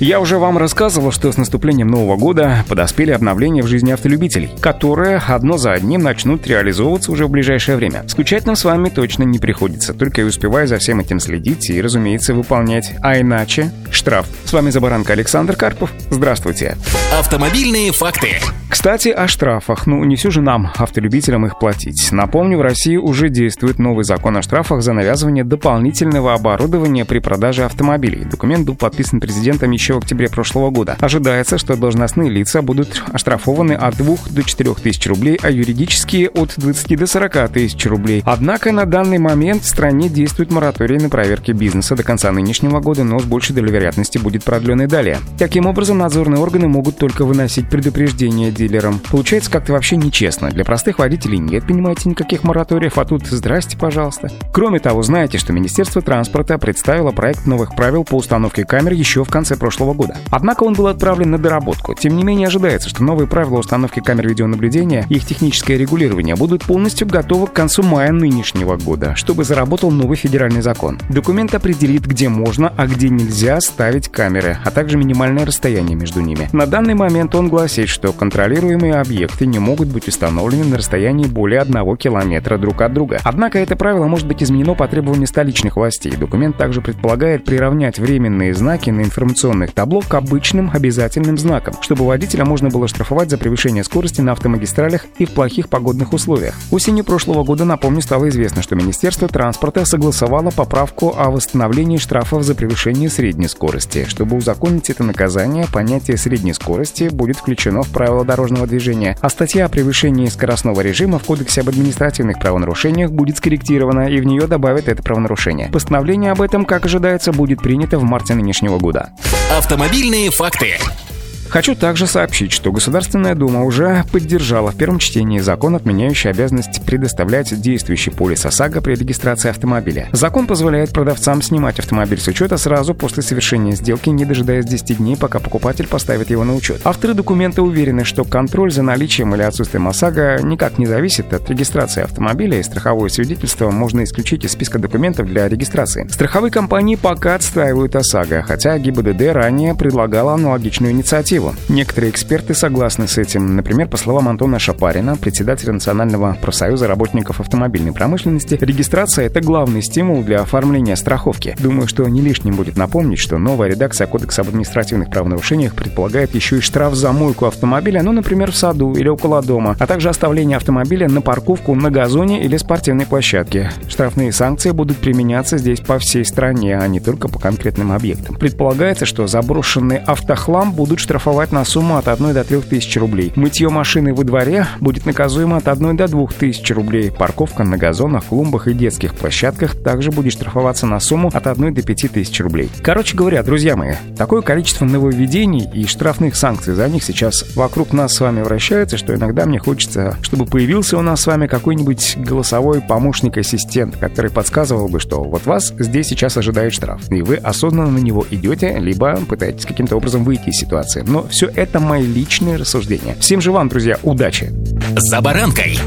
Я уже вам рассказывал, что с наступлением Нового года подоспели обновления в жизни автолюбителей, которые одно за одним начнут реализовываться уже в ближайшее время. Скучать нам с вами точно не приходится, только и успевая за всем этим следить и, разумеется, выполнять. А иначе — штраф. С вами Забаранка Александр Карпов. Здравствуйте. Автомобильные факты. Кстати, о штрафах. Ну, не все же нам, автолюбителям, их платить. Напомню, в России уже действует новый закон о штрафах за навязывание дополнительного оборудования при продаже автомобилей. Документ был подписан президентом еще в октябре прошлого года. Ожидается, что должностные лица будут оштрафованы от 2 до 4 тысяч рублей, а юридические от 20 до 40 тысяч рублей. Однако на данный момент в стране действует мораторий на проверки бизнеса до конца нынешнего года, но с большей долей вероятности будет продлен и далее. Таким образом, надзорные органы могут только выносить предупреждения дилерам. Получается как-то вообще нечестно. Для простых водителей нет, понимаете, никаких мораториев, а тут здрасте, пожалуйста. Кроме того, знаете, что Министерство транспорта представило проект новых правил по установке камер еще в конце прошлого года. Однако он был отправлен на доработку. Тем не менее, ожидается, что новые правила установки камер видеонаблюдения и их техническое регулирование будут полностью готовы к концу мая нынешнего года, чтобы заработал новый федеральный закон. Документ определит, где можно, а где нельзя ставить камеры, а также минимальное расстояние между ними. На данный момент он гласит, что контролируемые объекты не могут быть установлены на расстоянии более одного километра друг от друга. Однако это правило может быть изменено по требованию столичных властей. Документ также предполагает приравнять временные знаки на информационных табло к обычным обязательным знакам, чтобы водителя можно было штрафовать за превышение скорости на автомагистралях и в плохих погодных условиях. Осенью прошлого года, напомню, стало известно, что Министерство транспорта согласовало поправку о восстановлении штрафов за превышение средней скорости. Чтобы узаконить это наказание, понятие средней скорости будет включено в правила дорожного движения, а статья о превышении скоростного режима в Кодексе об административных правонарушениях будет скорректирована и в нее добавят это правонарушение. Постановление об этом, как ожидается, будет принято в марте нынешнего года. Автомобильные факты. Хочу также сообщить, что Государственная Дума уже поддержала в первом чтении закон, отменяющий обязанность предоставлять действующий полис ОСАГО при регистрации автомобиля. Закон позволяет продавцам снимать автомобиль с учета сразу после совершения сделки, не дожидаясь 10 дней, пока покупатель поставит его на учет. Авторы документа уверены, что контроль за наличием или отсутствием ОСАГО никак не зависит от регистрации автомобиля, и страховое свидетельство можно исключить из списка документов для регистрации. Страховые компании пока отстаивают ОСАГО, хотя ГИБДД ранее предлагала аналогичную инициативу перспективу. Некоторые эксперты согласны с этим. Например, по словам Антона Шапарина, председателя Национального профсоюза работников автомобильной промышленности, регистрация — это главный стимул для оформления страховки. Думаю, что не лишним будет напомнить, что новая редакция Кодекса об административных правонарушениях предполагает еще и штраф за мойку автомобиля, ну, например, в саду или около дома, а также оставление автомобиля на парковку на газоне или спортивной площадке. Штрафные санкции будут применяться здесь по всей стране, а не только по конкретным объектам. Предполагается, что заброшенный автохлам будут штрафовать штрафовать на сумму от 1 до 3 тысяч рублей. Мытье машины во дворе будет наказуемо от 1 до 2 тысяч рублей. Парковка на газонах, клумбах и детских площадках также будет штрафоваться на сумму от 1 до 5 тысяч рублей. Короче говоря, друзья мои, такое количество нововведений и штрафных санкций за них сейчас вокруг нас с вами вращается, что иногда мне хочется, чтобы появился у нас с вами какой-нибудь голосовой помощник-ассистент, который подсказывал бы, что вот вас здесь сейчас ожидает штраф, и вы осознанно на него идете, либо пытаетесь каким-то образом выйти из ситуации. Все это мои личные рассуждения. Всем же вам, друзья, удачи! «За баранкой»